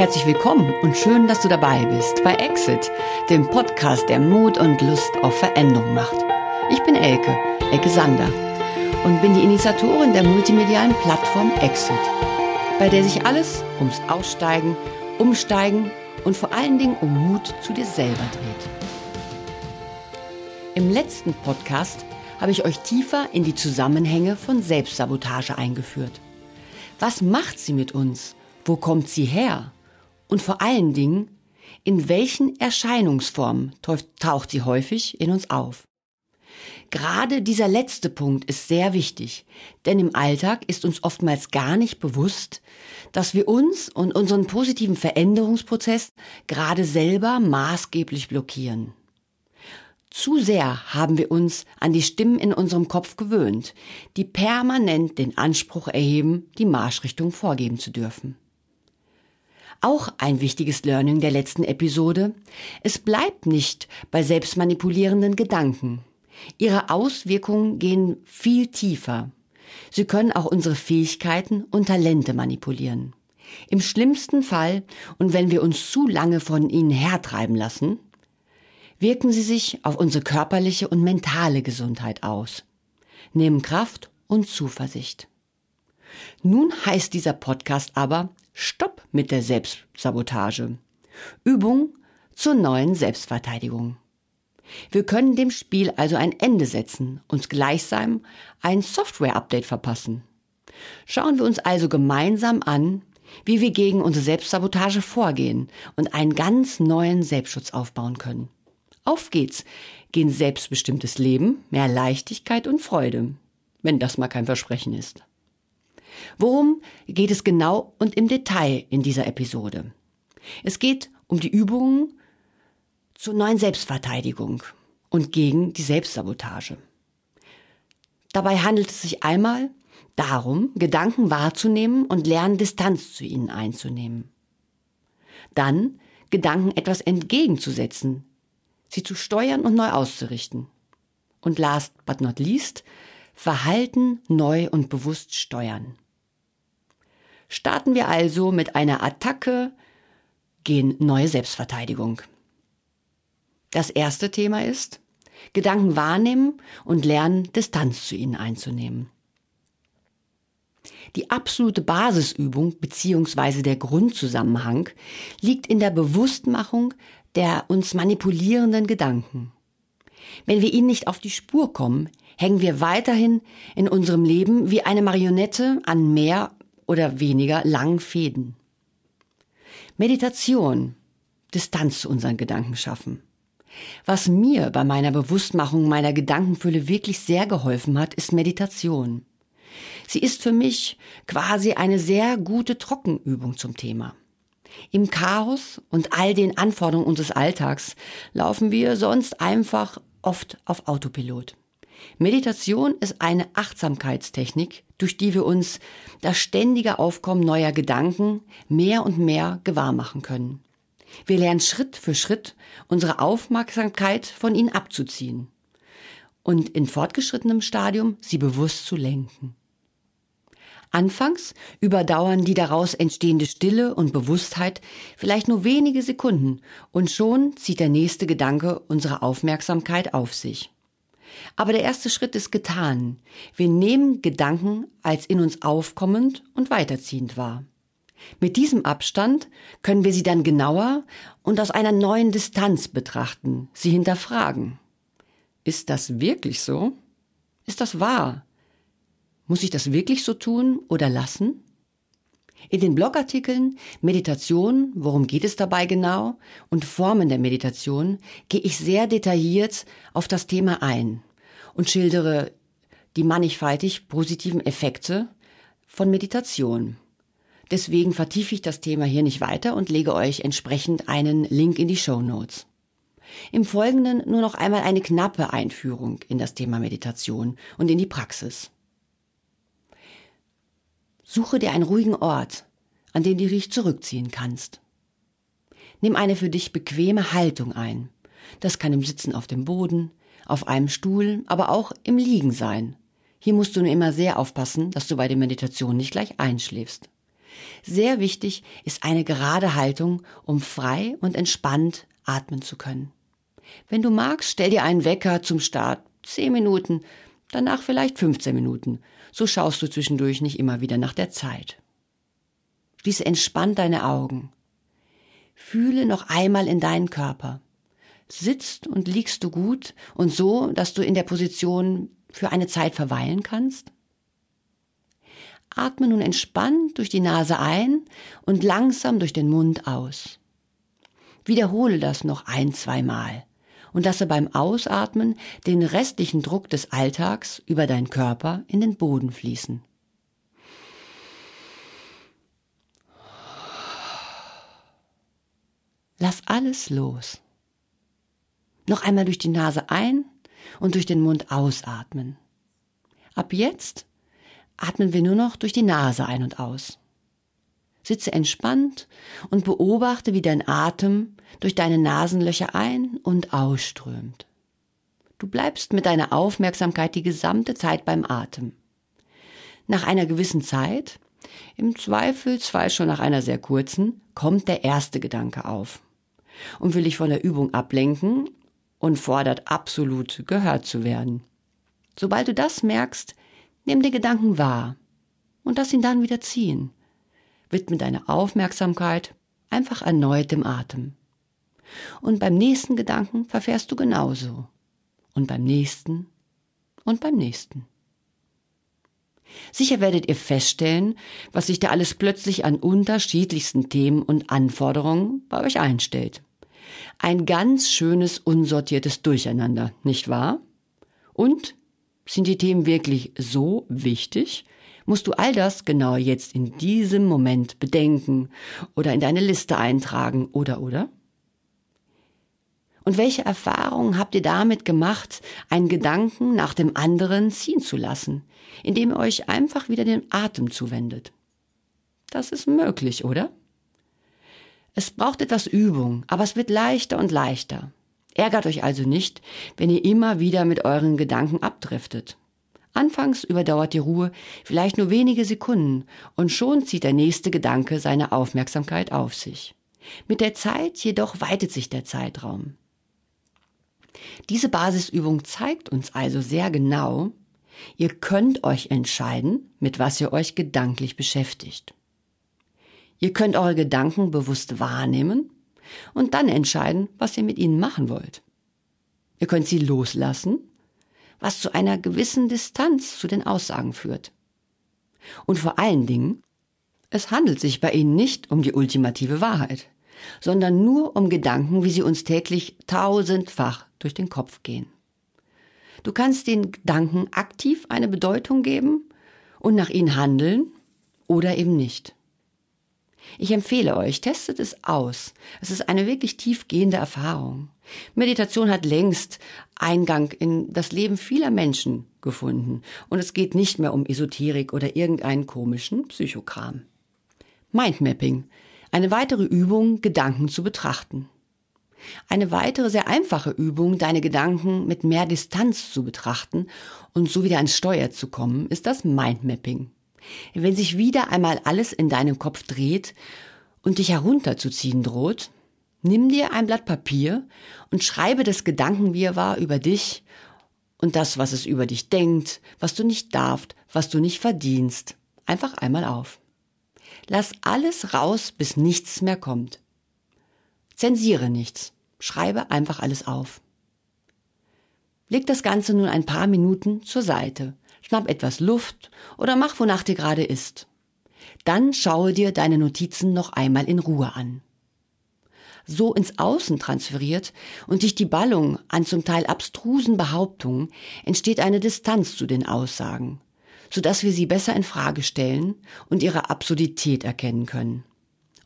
Herzlich willkommen und schön, dass du dabei bist bei Exit, dem Podcast, der Mut und Lust auf Veränderung macht. Ich bin Elke, Elke Sander und bin die Initiatorin der multimedialen Plattform Exit, bei der sich alles ums Aussteigen, Umsteigen und vor allen Dingen um Mut zu dir selber dreht. Im letzten Podcast habe ich euch tiefer in die Zusammenhänge von Selbstsabotage eingeführt. Was macht sie mit uns? Wo kommt sie her? Und vor allen Dingen, in welchen Erscheinungsformen taucht sie häufig in uns auf? Gerade dieser letzte Punkt ist sehr wichtig, denn im Alltag ist uns oftmals gar nicht bewusst, dass wir uns und unseren positiven Veränderungsprozess gerade selber maßgeblich blockieren. Zu sehr haben wir uns an die Stimmen in unserem Kopf gewöhnt, die permanent den Anspruch erheben, die Marschrichtung vorgeben zu dürfen. Auch ein wichtiges Learning der letzten Episode. Es bleibt nicht bei selbstmanipulierenden Gedanken. Ihre Auswirkungen gehen viel tiefer. Sie können auch unsere Fähigkeiten und Talente manipulieren. Im schlimmsten Fall, und wenn wir uns zu lange von ihnen hertreiben lassen, wirken sie sich auf unsere körperliche und mentale Gesundheit aus, nehmen Kraft und Zuversicht. Nun heißt dieser Podcast aber Stopp mit der Selbstsabotage. Übung zur neuen Selbstverteidigung. Wir können dem Spiel also ein Ende setzen, uns gleichsam ein Software-Update verpassen. Schauen wir uns also gemeinsam an, wie wir gegen unsere Selbstsabotage vorgehen und einen ganz neuen Selbstschutz aufbauen können. Auf geht's, gehen selbstbestimmtes Leben, mehr Leichtigkeit und Freude, wenn das mal kein Versprechen ist. Worum geht es genau und im Detail in dieser Episode? Es geht um die Übungen zur neuen Selbstverteidigung und gegen die Selbstsabotage. Dabei handelt es sich einmal darum, Gedanken wahrzunehmen und lernen, Distanz zu ihnen einzunehmen. Dann Gedanken etwas entgegenzusetzen, sie zu steuern und neu auszurichten. Und last but not least, Verhalten neu und bewusst steuern. Starten wir also mit einer Attacke gegen neue Selbstverteidigung. Das erste Thema ist, Gedanken wahrnehmen und lernen, Distanz zu ihnen einzunehmen. Die absolute Basisübung bzw. der Grundzusammenhang liegt in der Bewusstmachung der uns manipulierenden Gedanken. Wenn wir ihnen nicht auf die Spur kommen, hängen wir weiterhin in unserem Leben wie eine Marionette an mehr oder weniger langen Fäden. Meditation, Distanz zu unseren Gedanken schaffen. Was mir bei meiner Bewusstmachung meiner Gedankenfülle wirklich sehr geholfen hat, ist Meditation. Sie ist für mich quasi eine sehr gute Trockenübung zum Thema. Im Chaos und all den Anforderungen unseres Alltags laufen wir sonst einfach oft auf Autopilot. Meditation ist eine Achtsamkeitstechnik, durch die wir uns das ständige Aufkommen neuer Gedanken mehr und mehr gewahr machen können. Wir lernen Schritt für Schritt unsere Aufmerksamkeit von ihnen abzuziehen und in fortgeschrittenem Stadium sie bewusst zu lenken. Anfangs überdauern die daraus entstehende Stille und Bewusstheit vielleicht nur wenige Sekunden und schon zieht der nächste Gedanke unsere Aufmerksamkeit auf sich. Aber der erste Schritt ist getan. Wir nehmen Gedanken als in uns aufkommend und weiterziehend wahr. Mit diesem Abstand können wir sie dann genauer und aus einer neuen Distanz betrachten, sie hinterfragen. Ist das wirklich so? Ist das wahr? Muss ich das wirklich so tun oder lassen? In den Blogartikeln Meditation, worum geht es dabei genau, und Formen der Meditation gehe ich sehr detailliert auf das Thema ein und schildere die mannigfaltig positiven Effekte von Meditation. Deswegen vertiefe ich das Thema hier nicht weiter und lege euch entsprechend einen Link in die Show Notes. Im Folgenden nur noch einmal eine knappe Einführung in das Thema Meditation und in die Praxis. Suche dir einen ruhigen Ort, an den du dich zurückziehen kannst. Nimm eine für dich bequeme Haltung ein. Das kann im Sitzen auf dem Boden, auf einem Stuhl, aber auch im Liegen sein. Hier musst du nur immer sehr aufpassen, dass du bei der Meditation nicht gleich einschläfst. Sehr wichtig ist eine gerade Haltung, um frei und entspannt atmen zu können. Wenn du magst, stell dir einen Wecker zum Start. Zehn Minuten, danach vielleicht 15 Minuten. So schaust du zwischendurch nicht immer wieder nach der Zeit. Schließe entspannt deine Augen. Fühle noch einmal in deinen Körper. Sitzt und liegst du gut und so, dass du in der Position für eine Zeit verweilen kannst? Atme nun entspannt durch die Nase ein und langsam durch den Mund aus. Wiederhole das noch ein, zweimal und lasse beim Ausatmen den restlichen Druck des Alltags über deinen Körper in den Boden fließen. Lass alles los. Noch einmal durch die Nase ein und durch den Mund ausatmen. Ab jetzt atmen wir nur noch durch die Nase ein und aus. Sitze entspannt und beobachte, wie dein Atem durch deine Nasenlöcher ein und ausströmt. Du bleibst mit deiner Aufmerksamkeit die gesamte Zeit beim Atem. Nach einer gewissen Zeit, im Zweifelsfall schon nach einer sehr kurzen, kommt der erste Gedanke auf und will dich von der Übung ablenken und fordert absolut gehört zu werden. Sobald du das merkst, nimm den Gedanken wahr und lass ihn dann wieder ziehen. Widme deine Aufmerksamkeit einfach erneut dem Atem. Und beim nächsten Gedanken verfährst du genauso. Und beim nächsten und beim nächsten. Sicher werdet ihr feststellen, was sich da alles plötzlich an unterschiedlichsten Themen und Anforderungen bei euch einstellt. Ein ganz schönes, unsortiertes Durcheinander, nicht wahr? Und sind die Themen wirklich so wichtig? Musst du all das genau jetzt in diesem Moment bedenken oder in deine Liste eintragen oder oder? Und welche Erfahrungen habt ihr damit gemacht, einen Gedanken nach dem anderen ziehen zu lassen, indem ihr euch einfach wieder den Atem zuwendet? Das ist möglich, oder? Es braucht etwas Übung, aber es wird leichter und leichter. Ärgert euch also nicht, wenn ihr immer wieder mit euren Gedanken abdriftet. Anfangs überdauert die Ruhe vielleicht nur wenige Sekunden und schon zieht der nächste Gedanke seine Aufmerksamkeit auf sich. Mit der Zeit jedoch weitet sich der Zeitraum. Diese Basisübung zeigt uns also sehr genau, ihr könnt euch entscheiden, mit was ihr euch gedanklich beschäftigt. Ihr könnt eure Gedanken bewusst wahrnehmen und dann entscheiden, was ihr mit ihnen machen wollt. Ihr könnt sie loslassen, was zu einer gewissen Distanz zu den Aussagen führt. Und vor allen Dingen, es handelt sich bei ihnen nicht um die ultimative Wahrheit, sondern nur um Gedanken, wie sie uns täglich tausendfach durch den Kopf gehen. Du kannst den Gedanken aktiv eine Bedeutung geben und nach ihnen handeln oder eben nicht. Ich empfehle euch, testet es aus. Es ist eine wirklich tiefgehende Erfahrung. Meditation hat längst Eingang in das Leben vieler Menschen gefunden und es geht nicht mehr um Esoterik oder irgendeinen komischen Psychokram. Mindmapping. Eine weitere Übung, Gedanken zu betrachten. Eine weitere sehr einfache Übung, deine Gedanken mit mehr Distanz zu betrachten und so wieder ans Steuer zu kommen, ist das Mindmapping. Wenn sich wieder einmal alles in deinem Kopf dreht und dich herunterzuziehen droht, nimm dir ein Blatt Papier und schreibe das Gedankenwirrwarr über dich und das, was es über dich denkt, was du nicht darfst, was du nicht verdienst, einfach einmal auf. Lass alles raus, bis nichts mehr kommt. Zensiere nichts. Schreibe einfach alles auf. Leg das Ganze nun ein paar Minuten zur Seite schnapp etwas Luft oder mach, wonach dir gerade ist. Dann schaue dir deine Notizen noch einmal in Ruhe an. So ins Außen transferiert und durch die Ballung an zum Teil abstrusen Behauptungen entsteht eine Distanz zu den Aussagen, so dass wir sie besser in Frage stellen und ihre Absurdität erkennen können.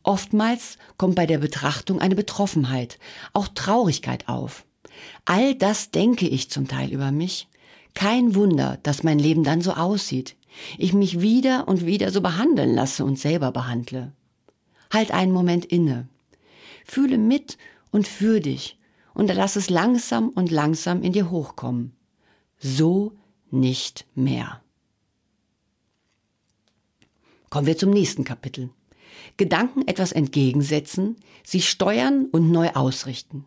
Oftmals kommt bei der Betrachtung eine Betroffenheit, auch Traurigkeit auf. All das denke ich zum Teil über mich kein Wunder, dass mein Leben dann so aussieht. Ich mich wieder und wieder so behandeln lasse und selber behandle. Halt einen Moment inne. Fühle mit und für dich und lass es langsam und langsam in dir hochkommen. So nicht mehr. Kommen wir zum nächsten Kapitel. Gedanken etwas entgegensetzen, sich steuern und neu ausrichten.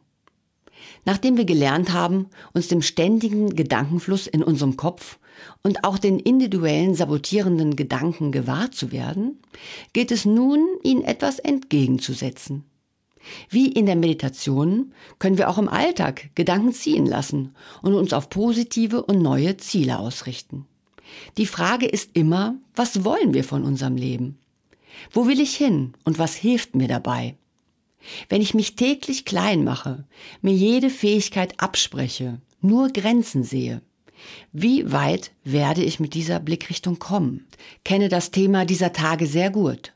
Nachdem wir gelernt haben, uns dem ständigen Gedankenfluss in unserem Kopf und auch den individuellen sabotierenden Gedanken gewahr zu werden, gilt es nun, ihnen etwas entgegenzusetzen. Wie in der Meditation können wir auch im Alltag Gedanken ziehen lassen und uns auf positive und neue Ziele ausrichten. Die Frage ist immer, was wollen wir von unserem Leben? Wo will ich hin und was hilft mir dabei? Wenn ich mich täglich klein mache, mir jede Fähigkeit abspreche, nur Grenzen sehe, wie weit werde ich mit dieser Blickrichtung kommen? Kenne das Thema dieser Tage sehr gut.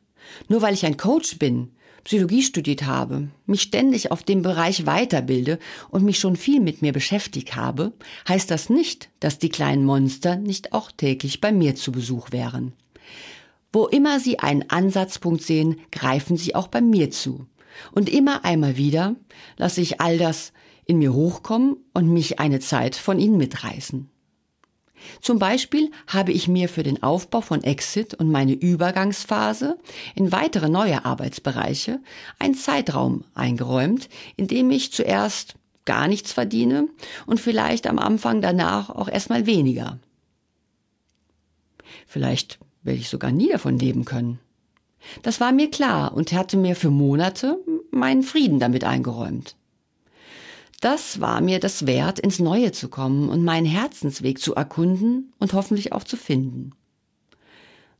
Nur weil ich ein Coach bin, Psychologie studiert habe, mich ständig auf dem Bereich weiterbilde und mich schon viel mit mir beschäftigt habe, heißt das nicht, dass die kleinen Monster nicht auch täglich bei mir zu Besuch wären. Wo immer sie einen Ansatzpunkt sehen, greifen sie auch bei mir zu. Und immer einmal wieder lasse ich all das in mir hochkommen und mich eine Zeit von ihnen mitreißen. Zum Beispiel habe ich mir für den Aufbau von Exit und meine Übergangsphase in weitere neue Arbeitsbereiche einen Zeitraum eingeräumt, in dem ich zuerst gar nichts verdiene und vielleicht am Anfang danach auch erstmal weniger. Vielleicht werde ich sogar nie davon leben können. Das war mir klar und hatte mir für Monate meinen Frieden damit eingeräumt. Das war mir das wert, ins Neue zu kommen und meinen Herzensweg zu erkunden und hoffentlich auch zu finden.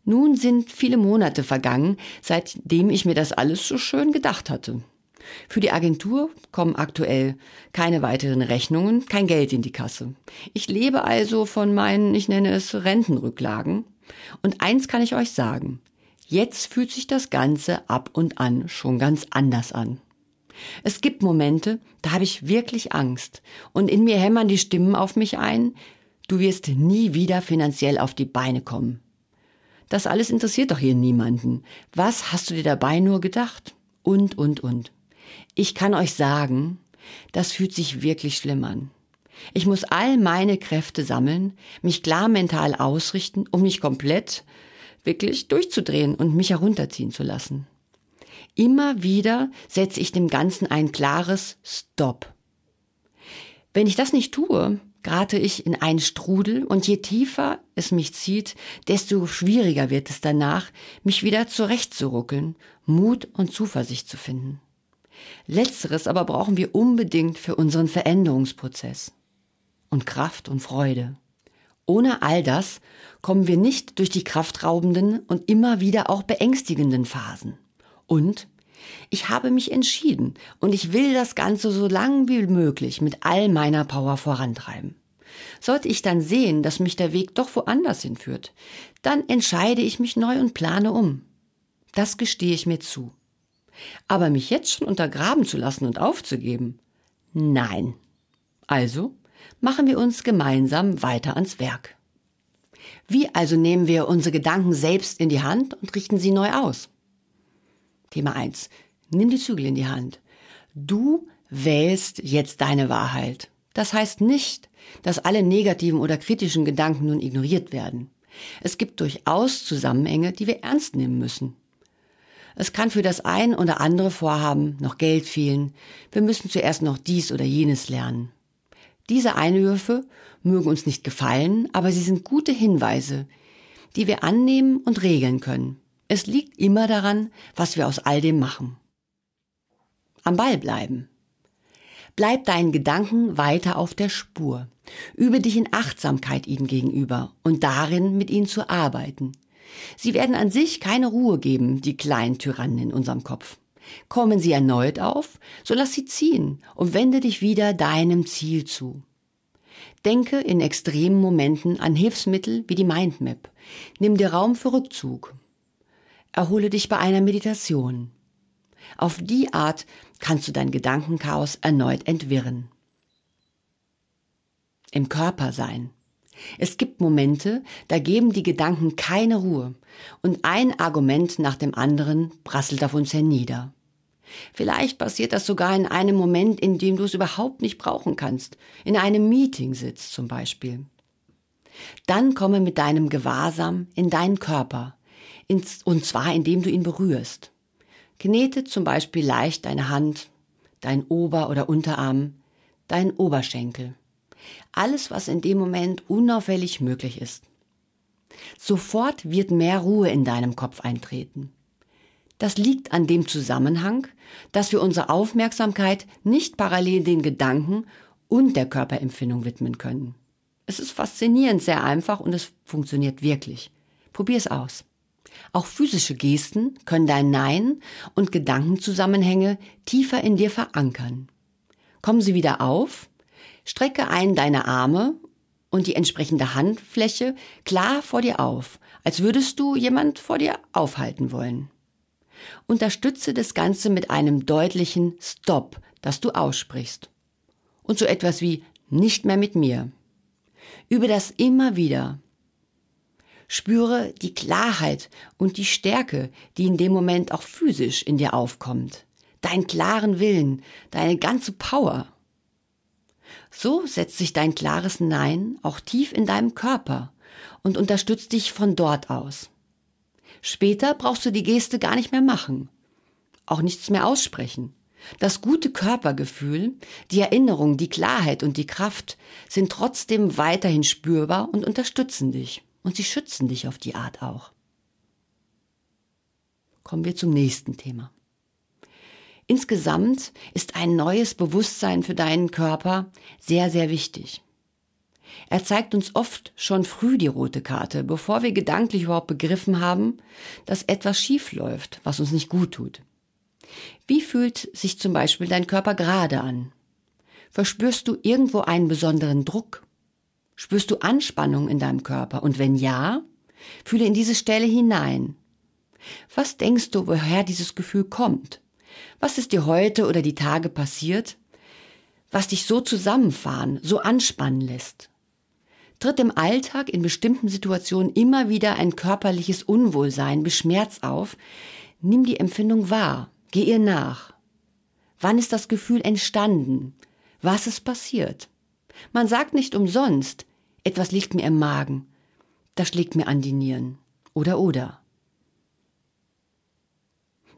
Nun sind viele Monate vergangen, seitdem ich mir das alles so schön gedacht hatte. Für die Agentur kommen aktuell keine weiteren Rechnungen, kein Geld in die Kasse. Ich lebe also von meinen, ich nenne es Rentenrücklagen. Und eins kann ich euch sagen. Jetzt fühlt sich das Ganze ab und an schon ganz anders an. Es gibt Momente, da habe ich wirklich Angst und in mir hämmern die Stimmen auf mich ein, du wirst nie wieder finanziell auf die Beine kommen. Das alles interessiert doch hier niemanden. Was hast du dir dabei nur gedacht? Und, und, und. Ich kann euch sagen, das fühlt sich wirklich schlimm an. Ich muss all meine Kräfte sammeln, mich klar mental ausrichten, um mich komplett wirklich durchzudrehen und mich herunterziehen zu lassen. Immer wieder setze ich dem Ganzen ein klares Stop. Wenn ich das nicht tue, gerate ich in einen Strudel und je tiefer es mich zieht, desto schwieriger wird es danach, mich wieder zurechtzuruckeln, Mut und Zuversicht zu finden. Letzteres aber brauchen wir unbedingt für unseren Veränderungsprozess. Und Kraft und Freude. Ohne all das kommen wir nicht durch die kraftraubenden und immer wieder auch beängstigenden Phasen. Und ich habe mich entschieden und ich will das Ganze so lang wie möglich mit all meiner Power vorantreiben. Sollte ich dann sehen, dass mich der Weg doch woanders hinführt, dann entscheide ich mich neu und plane um. Das gestehe ich mir zu. Aber mich jetzt schon untergraben zu lassen und aufzugeben? Nein. Also machen wir uns gemeinsam weiter ans Werk. Wie also nehmen wir unsere Gedanken selbst in die Hand und richten sie neu aus? Thema 1. Nimm die Zügel in die Hand. Du wählst jetzt deine Wahrheit. Das heißt nicht, dass alle negativen oder kritischen Gedanken nun ignoriert werden. Es gibt durchaus Zusammenhänge, die wir ernst nehmen müssen. Es kann für das ein oder andere Vorhaben noch Geld fehlen. Wir müssen zuerst noch dies oder jenes lernen. Diese Einwürfe mögen uns nicht gefallen, aber sie sind gute Hinweise, die wir annehmen und regeln können. Es liegt immer daran, was wir aus all dem machen. Am Ball bleiben. Bleib deinen Gedanken weiter auf der Spur. Übe dich in Achtsamkeit ihnen gegenüber und darin, mit ihnen zu arbeiten. Sie werden an sich keine Ruhe geben, die kleinen Tyrannen in unserem Kopf. Kommen sie erneut auf, so lass sie ziehen und wende dich wieder deinem Ziel zu. Denke in extremen Momenten an Hilfsmittel wie die Mindmap. Nimm dir Raum für Rückzug. Erhole dich bei einer Meditation. Auf die Art kannst du dein Gedankenchaos erneut entwirren. Im Körper sein. Es gibt Momente, da geben die Gedanken keine Ruhe und ein Argument nach dem anderen prasselt auf uns hernieder. Vielleicht passiert das sogar in einem Moment, in dem du es überhaupt nicht brauchen kannst, in einem Meeting sitzt zum Beispiel. Dann komme mit deinem Gewahrsam in deinen Körper, und zwar indem du ihn berührst. Knete zum Beispiel leicht deine Hand, dein Ober- oder Unterarm, dein Oberschenkel. Alles, was in dem Moment unauffällig möglich ist. Sofort wird mehr Ruhe in deinem Kopf eintreten. Das liegt an dem Zusammenhang, dass wir unsere Aufmerksamkeit nicht parallel den Gedanken und der Körperempfindung widmen können. Es ist faszinierend sehr einfach und es funktioniert wirklich. Probier es aus. Auch physische Gesten können dein Nein und Gedankenzusammenhänge tiefer in dir verankern. Kommen sie wieder auf, strecke ein deine Arme und die entsprechende Handfläche klar vor dir auf, als würdest du jemand vor dir aufhalten wollen. Unterstütze das Ganze mit einem deutlichen Stop, das du aussprichst. Und so etwas wie nicht mehr mit mir. Übe das immer wieder. Spüre die Klarheit und die Stärke, die in dem Moment auch physisch in dir aufkommt. Deinen klaren Willen, deine ganze Power. So setzt sich dein klares Nein auch tief in deinem Körper und unterstützt dich von dort aus. Später brauchst du die Geste gar nicht mehr machen, auch nichts mehr aussprechen. Das gute Körpergefühl, die Erinnerung, die Klarheit und die Kraft sind trotzdem weiterhin spürbar und unterstützen dich. Und sie schützen dich auf die Art auch. Kommen wir zum nächsten Thema. Insgesamt ist ein neues Bewusstsein für deinen Körper sehr, sehr wichtig. Er zeigt uns oft schon früh die rote Karte, bevor wir gedanklich überhaupt begriffen haben, dass etwas schief läuft, was uns nicht gut tut. Wie fühlt sich zum Beispiel dein Körper gerade an? Verspürst du irgendwo einen besonderen Druck? Spürst du Anspannung in deinem Körper? Und wenn ja, fühle in diese Stelle hinein. Was denkst du, woher dieses Gefühl kommt? Was ist dir heute oder die Tage passiert, was dich so zusammenfahren, so anspannen lässt? Tritt im Alltag in bestimmten Situationen immer wieder ein körperliches Unwohlsein, Beschmerz auf, nimm die Empfindung wahr, geh ihr nach. Wann ist das Gefühl entstanden? Was ist passiert? Man sagt nicht umsonst, etwas liegt mir im Magen, das schlägt mir an die Nieren. Oder oder.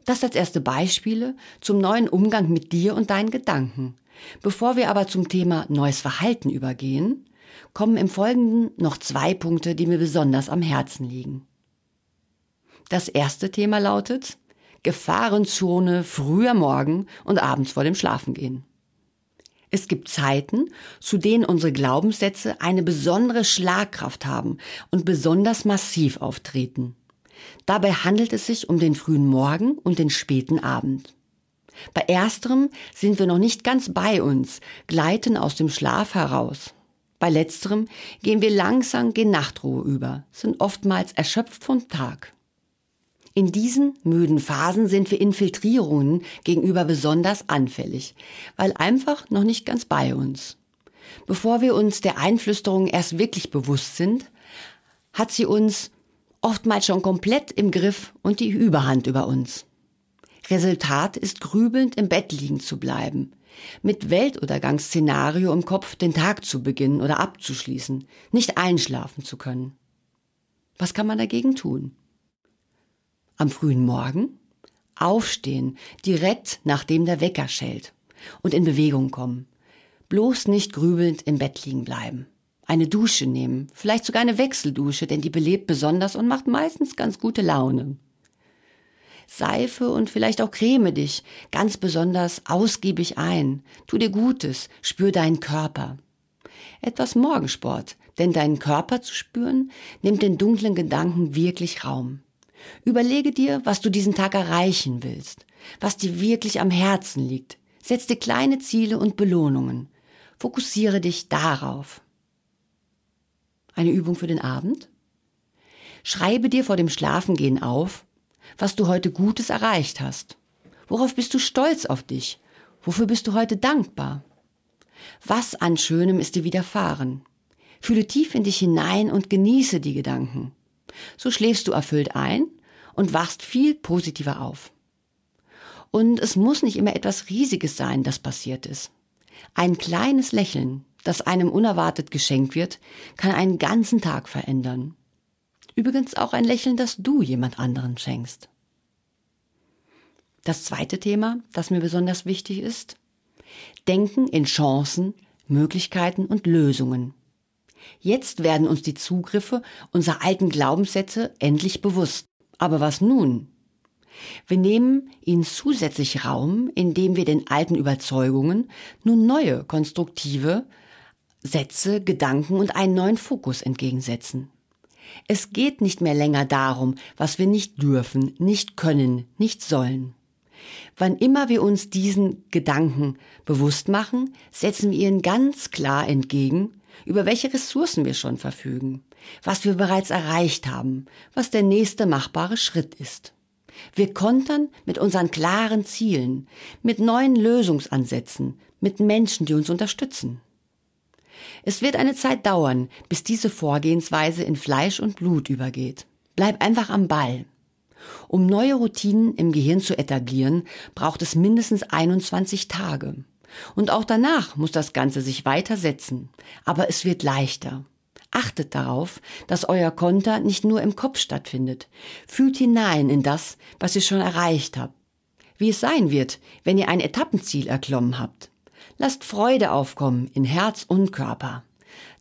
Das als erste Beispiele zum neuen Umgang mit dir und deinen Gedanken. Bevor wir aber zum Thema neues Verhalten übergehen, kommen im Folgenden noch zwei Punkte, die mir besonders am Herzen liegen. Das erste Thema lautet Gefahrenzone früher Morgen und abends vor dem Schlafengehen. Es gibt Zeiten, zu denen unsere Glaubenssätze eine besondere Schlagkraft haben und besonders massiv auftreten. Dabei handelt es sich um den frühen Morgen und den späten Abend. Bei ersterem sind wir noch nicht ganz bei uns, gleiten aus dem Schlaf heraus. Bei letzterem gehen wir langsam gen Nachtruhe über, sind oftmals erschöpft vom Tag. In diesen müden Phasen sind wir Infiltrierungen gegenüber besonders anfällig, weil einfach noch nicht ganz bei uns. Bevor wir uns der Einflüsterung erst wirklich bewusst sind, hat sie uns oftmals schon komplett im Griff und die Überhand über uns. Resultat ist grübelnd im Bett liegen zu bleiben, mit Weltuntergangsszenario im Kopf den Tag zu beginnen oder abzuschließen, nicht einschlafen zu können. Was kann man dagegen tun? Am frühen Morgen aufstehen, direkt nachdem der Wecker schellt und in Bewegung kommen. Bloß nicht grübelnd im Bett liegen bleiben. Eine Dusche nehmen, vielleicht sogar eine Wechseldusche, denn die belebt besonders und macht meistens ganz gute Laune. Seife und vielleicht auch creme dich ganz besonders ausgiebig ein. Tu dir Gutes, spür deinen Körper. Etwas Morgensport, denn deinen Körper zu spüren, nimmt den dunklen Gedanken wirklich Raum. Überlege dir, was du diesen Tag erreichen willst, was dir wirklich am Herzen liegt. Setz dir kleine Ziele und Belohnungen. Fokussiere dich darauf. Eine Übung für den Abend? Schreibe dir vor dem Schlafengehen auf, was du heute Gutes erreicht hast. Worauf bist du stolz auf dich? Wofür bist du heute dankbar? Was an Schönem ist dir widerfahren? Fühle tief in dich hinein und genieße die Gedanken. So schläfst du erfüllt ein und wachst viel positiver auf. Und es muss nicht immer etwas Riesiges sein, das passiert ist. Ein kleines Lächeln, das einem unerwartet geschenkt wird, kann einen ganzen Tag verändern. Übrigens auch ein Lächeln, das du jemand anderen schenkst. Das zweite Thema, das mir besonders wichtig ist, Denken in Chancen, Möglichkeiten und Lösungen. Jetzt werden uns die Zugriffe unserer alten Glaubenssätze endlich bewusst. Aber was nun? Wir nehmen ihnen zusätzlich Raum, indem wir den alten Überzeugungen nun neue, konstruktive Sätze, Gedanken und einen neuen Fokus entgegensetzen. Es geht nicht mehr länger darum, was wir nicht dürfen, nicht können, nicht sollen. Wann immer wir uns diesen Gedanken bewusst machen, setzen wir ihnen ganz klar entgegen, über welche Ressourcen wir schon verfügen, was wir bereits erreicht haben, was der nächste machbare Schritt ist. Wir kontern mit unseren klaren Zielen, mit neuen Lösungsansätzen, mit Menschen, die uns unterstützen. Es wird eine Zeit dauern, bis diese Vorgehensweise in Fleisch und Blut übergeht. Bleib einfach am Ball. Um neue Routinen im Gehirn zu etablieren, braucht es mindestens 21 Tage. Und auch danach muss das Ganze sich weiter setzen. Aber es wird leichter. Achtet darauf, dass euer Konter nicht nur im Kopf stattfindet. Fühlt hinein in das, was ihr schon erreicht habt. Wie es sein wird, wenn ihr ein Etappenziel erklommen habt. Lasst Freude aufkommen in Herz und Körper.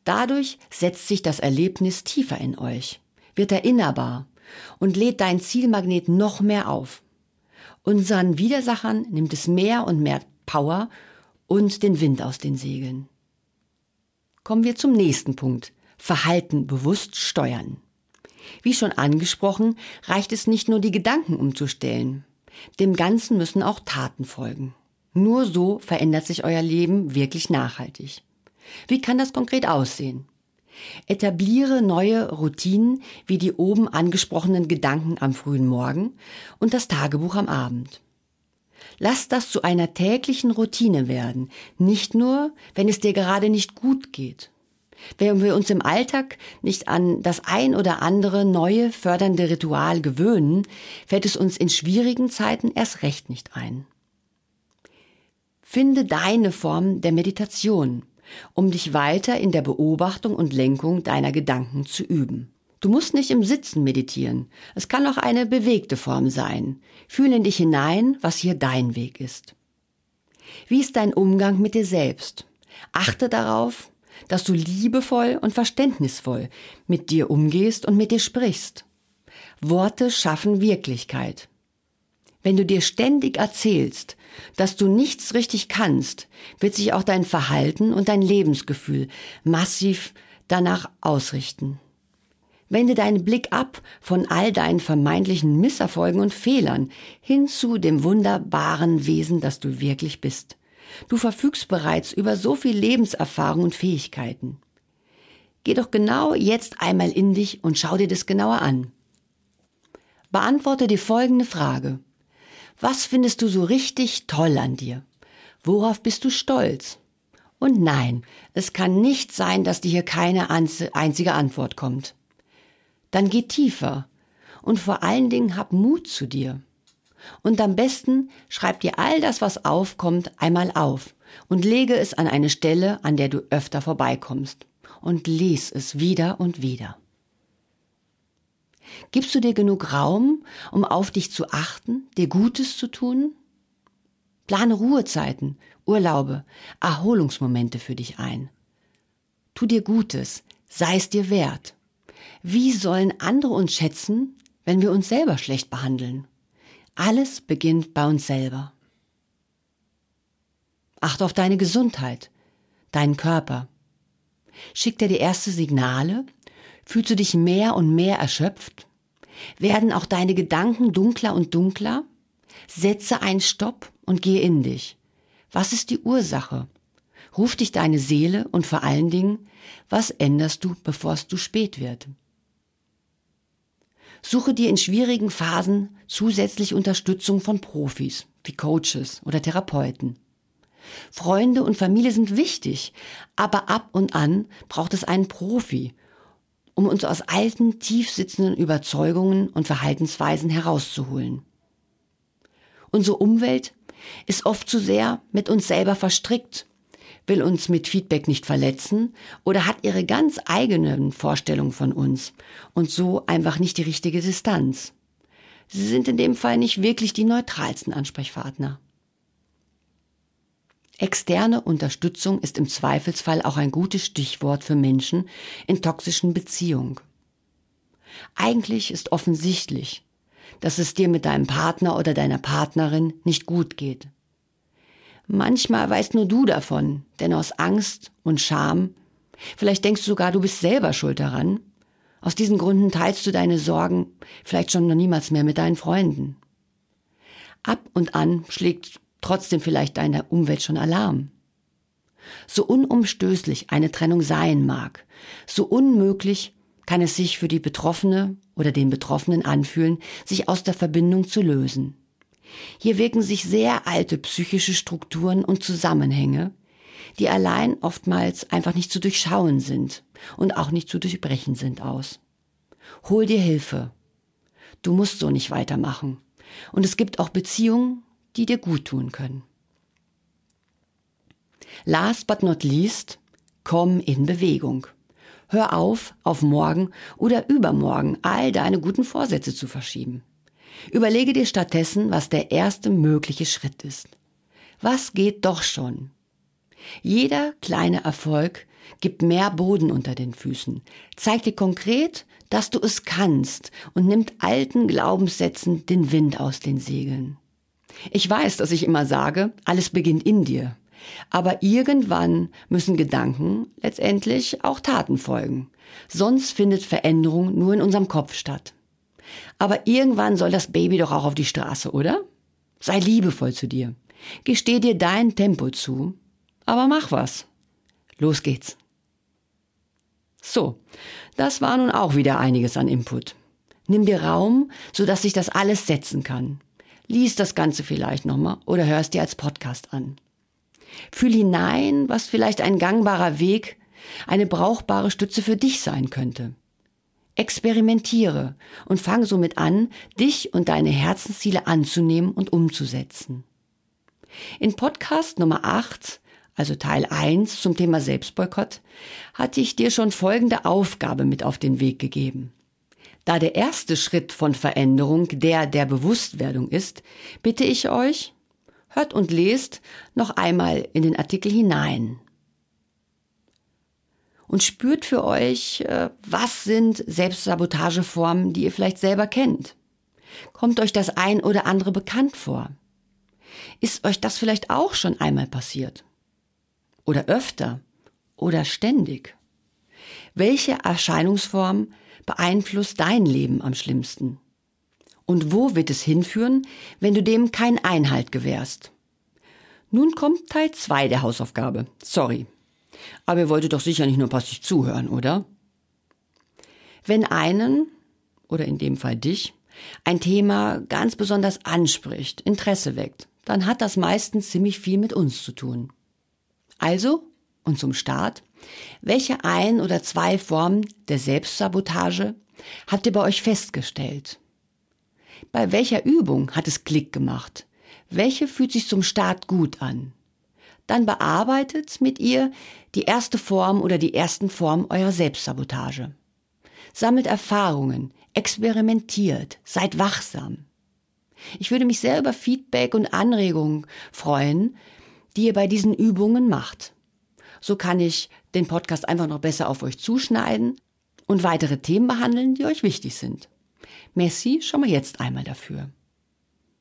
Dadurch setzt sich das Erlebnis tiefer in euch, wird erinnerbar und lädt dein Zielmagnet noch mehr auf. Unseren Widersachern nimmt es mehr und mehr Power und den Wind aus den Segeln. Kommen wir zum nächsten Punkt. Verhalten bewusst steuern. Wie schon angesprochen, reicht es nicht nur, die Gedanken umzustellen. Dem Ganzen müssen auch Taten folgen. Nur so verändert sich euer Leben wirklich nachhaltig. Wie kann das konkret aussehen? Etabliere neue Routinen wie die oben angesprochenen Gedanken am frühen Morgen und das Tagebuch am Abend. Lass das zu einer täglichen Routine werden, nicht nur, wenn es dir gerade nicht gut geht. Wenn wir uns im Alltag nicht an das ein oder andere neue fördernde Ritual gewöhnen, fällt es uns in schwierigen Zeiten erst recht nicht ein. Finde deine Form der Meditation um dich weiter in der Beobachtung und Lenkung deiner Gedanken zu üben. Du musst nicht im Sitzen meditieren. Es kann auch eine bewegte Form sein. Fühle in dich hinein, was hier dein Weg ist. Wie ist dein Umgang mit dir selbst? Achte darauf, dass du liebevoll und verständnisvoll mit dir umgehst und mit dir sprichst. Worte schaffen Wirklichkeit. Wenn du dir ständig erzählst, dass du nichts richtig kannst, wird sich auch dein Verhalten und dein Lebensgefühl massiv danach ausrichten. Wende deinen Blick ab von all deinen vermeintlichen Misserfolgen und Fehlern hin zu dem wunderbaren Wesen, das du wirklich bist. Du verfügst bereits über so viel Lebenserfahrung und Fähigkeiten. Geh doch genau jetzt einmal in dich und schau dir das genauer an. Beantworte die folgende Frage. Was findest du so richtig toll an dir? Worauf bist du stolz? Und nein, es kann nicht sein, dass dir hier keine einzige Antwort kommt. Dann geh tiefer und vor allen Dingen hab Mut zu dir. Und am besten schreib dir all das, was aufkommt, einmal auf und lege es an eine Stelle, an der du öfter vorbeikommst und lies es wieder und wieder. Gibst du dir genug Raum, um auf dich zu achten, dir Gutes zu tun? Plane Ruhezeiten, Urlaube, Erholungsmomente für dich ein. Tu dir Gutes, sei es dir wert. Wie sollen andere uns schätzen, wenn wir uns selber schlecht behandeln? Alles beginnt bei uns selber. Achte auf deine Gesundheit, deinen Körper. Schickt er dir erste Signale, Fühlst du dich mehr und mehr erschöpft? Werden auch deine Gedanken dunkler und dunkler? Setze einen Stopp und gehe in dich. Was ist die Ursache? Ruf dich deine Seele und vor allen Dingen, was änderst du, bevor es zu spät wird? Suche dir in schwierigen Phasen zusätzlich Unterstützung von Profis, wie Coaches oder Therapeuten. Freunde und Familie sind wichtig, aber ab und an braucht es einen Profi, um uns aus alten, tief sitzenden Überzeugungen und Verhaltensweisen herauszuholen. Unsere Umwelt ist oft zu sehr mit uns selber verstrickt, will uns mit Feedback nicht verletzen oder hat ihre ganz eigenen Vorstellungen von uns und so einfach nicht die richtige Distanz. Sie sind in dem Fall nicht wirklich die neutralsten Ansprechpartner. Externe Unterstützung ist im Zweifelsfall auch ein gutes Stichwort für Menschen in toxischen Beziehungen. Eigentlich ist offensichtlich, dass es dir mit deinem Partner oder deiner Partnerin nicht gut geht. Manchmal weißt nur du davon, denn aus Angst und Scham, vielleicht denkst du sogar, du bist selber schuld daran. Aus diesen Gründen teilst du deine Sorgen vielleicht schon noch niemals mehr mit deinen Freunden. Ab und an schlägt trotzdem vielleicht deine Umwelt schon Alarm. So unumstößlich eine Trennung sein mag, so unmöglich kann es sich für die Betroffene oder den Betroffenen anfühlen, sich aus der Verbindung zu lösen. Hier wirken sich sehr alte psychische Strukturen und Zusammenhänge, die allein oftmals einfach nicht zu durchschauen sind und auch nicht zu durchbrechen sind aus. Hol dir Hilfe. Du musst so nicht weitermachen. Und es gibt auch Beziehungen, die dir gut tun können. Last but not least, komm in Bewegung. Hör auf, auf morgen oder übermorgen all deine guten Vorsätze zu verschieben. Überlege dir stattdessen, was der erste mögliche Schritt ist. Was geht doch schon? Jeder kleine Erfolg gibt mehr Boden unter den Füßen, zeigt dir konkret, dass du es kannst und nimmt alten Glaubenssätzen den Wind aus den Segeln. Ich weiß, dass ich immer sage, alles beginnt in dir. Aber irgendwann müssen Gedanken letztendlich auch Taten folgen. Sonst findet Veränderung nur in unserem Kopf statt. Aber irgendwann soll das Baby doch auch auf die Straße, oder? Sei liebevoll zu dir. Gesteh dir dein Tempo zu. Aber mach was. Los geht's. So, das war nun auch wieder einiges an Input. Nimm dir Raum, sodass sich das alles setzen kann. Lies das Ganze vielleicht nochmal oder hör es dir als Podcast an. Fühl hinein, was vielleicht ein gangbarer Weg, eine brauchbare Stütze für dich sein könnte. Experimentiere und fang somit an, dich und deine Herzensziele anzunehmen und umzusetzen. In Podcast Nummer 8, also Teil 1 zum Thema Selbstboykott, hatte ich dir schon folgende Aufgabe mit auf den Weg gegeben. Da der erste Schritt von Veränderung der der Bewusstwerdung ist, bitte ich euch, hört und lest noch einmal in den Artikel hinein und spürt für euch, äh, was sind Selbstsabotageformen, die ihr vielleicht selber kennt. Kommt euch das ein oder andere bekannt vor? Ist euch das vielleicht auch schon einmal passiert? Oder öfter? Oder ständig? Welche Erscheinungsform beeinflusst dein Leben am schlimmsten? Und wo wird es hinführen, wenn du dem keinen Einhalt gewährst? Nun kommt Teil 2 der Hausaufgabe. Sorry. Aber ihr wolltet doch sicher nicht nur passiv zuhören, oder? Wenn einen, oder in dem Fall dich, ein Thema ganz besonders anspricht, Interesse weckt, dann hat das meistens ziemlich viel mit uns zu tun. Also, und zum Start, welche ein oder zwei Formen der Selbstsabotage habt ihr bei euch festgestellt? Bei welcher Übung hat es Klick gemacht? Welche fühlt sich zum Start gut an? Dann bearbeitet mit ihr die erste Form oder die ersten Formen eurer Selbstsabotage. Sammelt Erfahrungen, experimentiert, seid wachsam. Ich würde mich sehr über Feedback und Anregungen freuen, die ihr bei diesen Übungen macht. So kann ich den Podcast einfach noch besser auf euch zuschneiden und weitere Themen behandeln, die euch wichtig sind. Merci schon mal jetzt einmal dafür.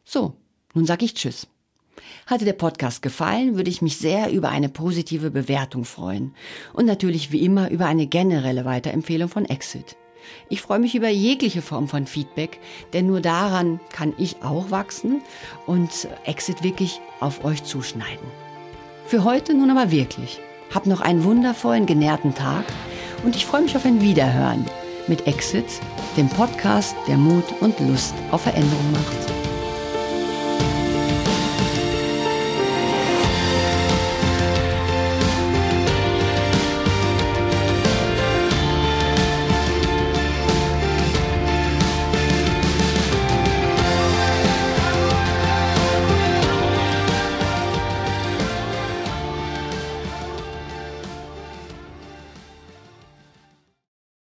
So, nun sag ich Tschüss. Hatte der Podcast gefallen, würde ich mich sehr über eine positive Bewertung freuen. Und natürlich wie immer über eine generelle Weiterempfehlung von Exit. Ich freue mich über jegliche Form von Feedback, denn nur daran kann ich auch wachsen und Exit wirklich auf euch zuschneiden. Für heute nun aber wirklich. Habt noch einen wundervollen, genährten Tag und ich freue mich auf ein Wiederhören mit Exit, dem Podcast, der Mut und Lust auf Veränderung macht.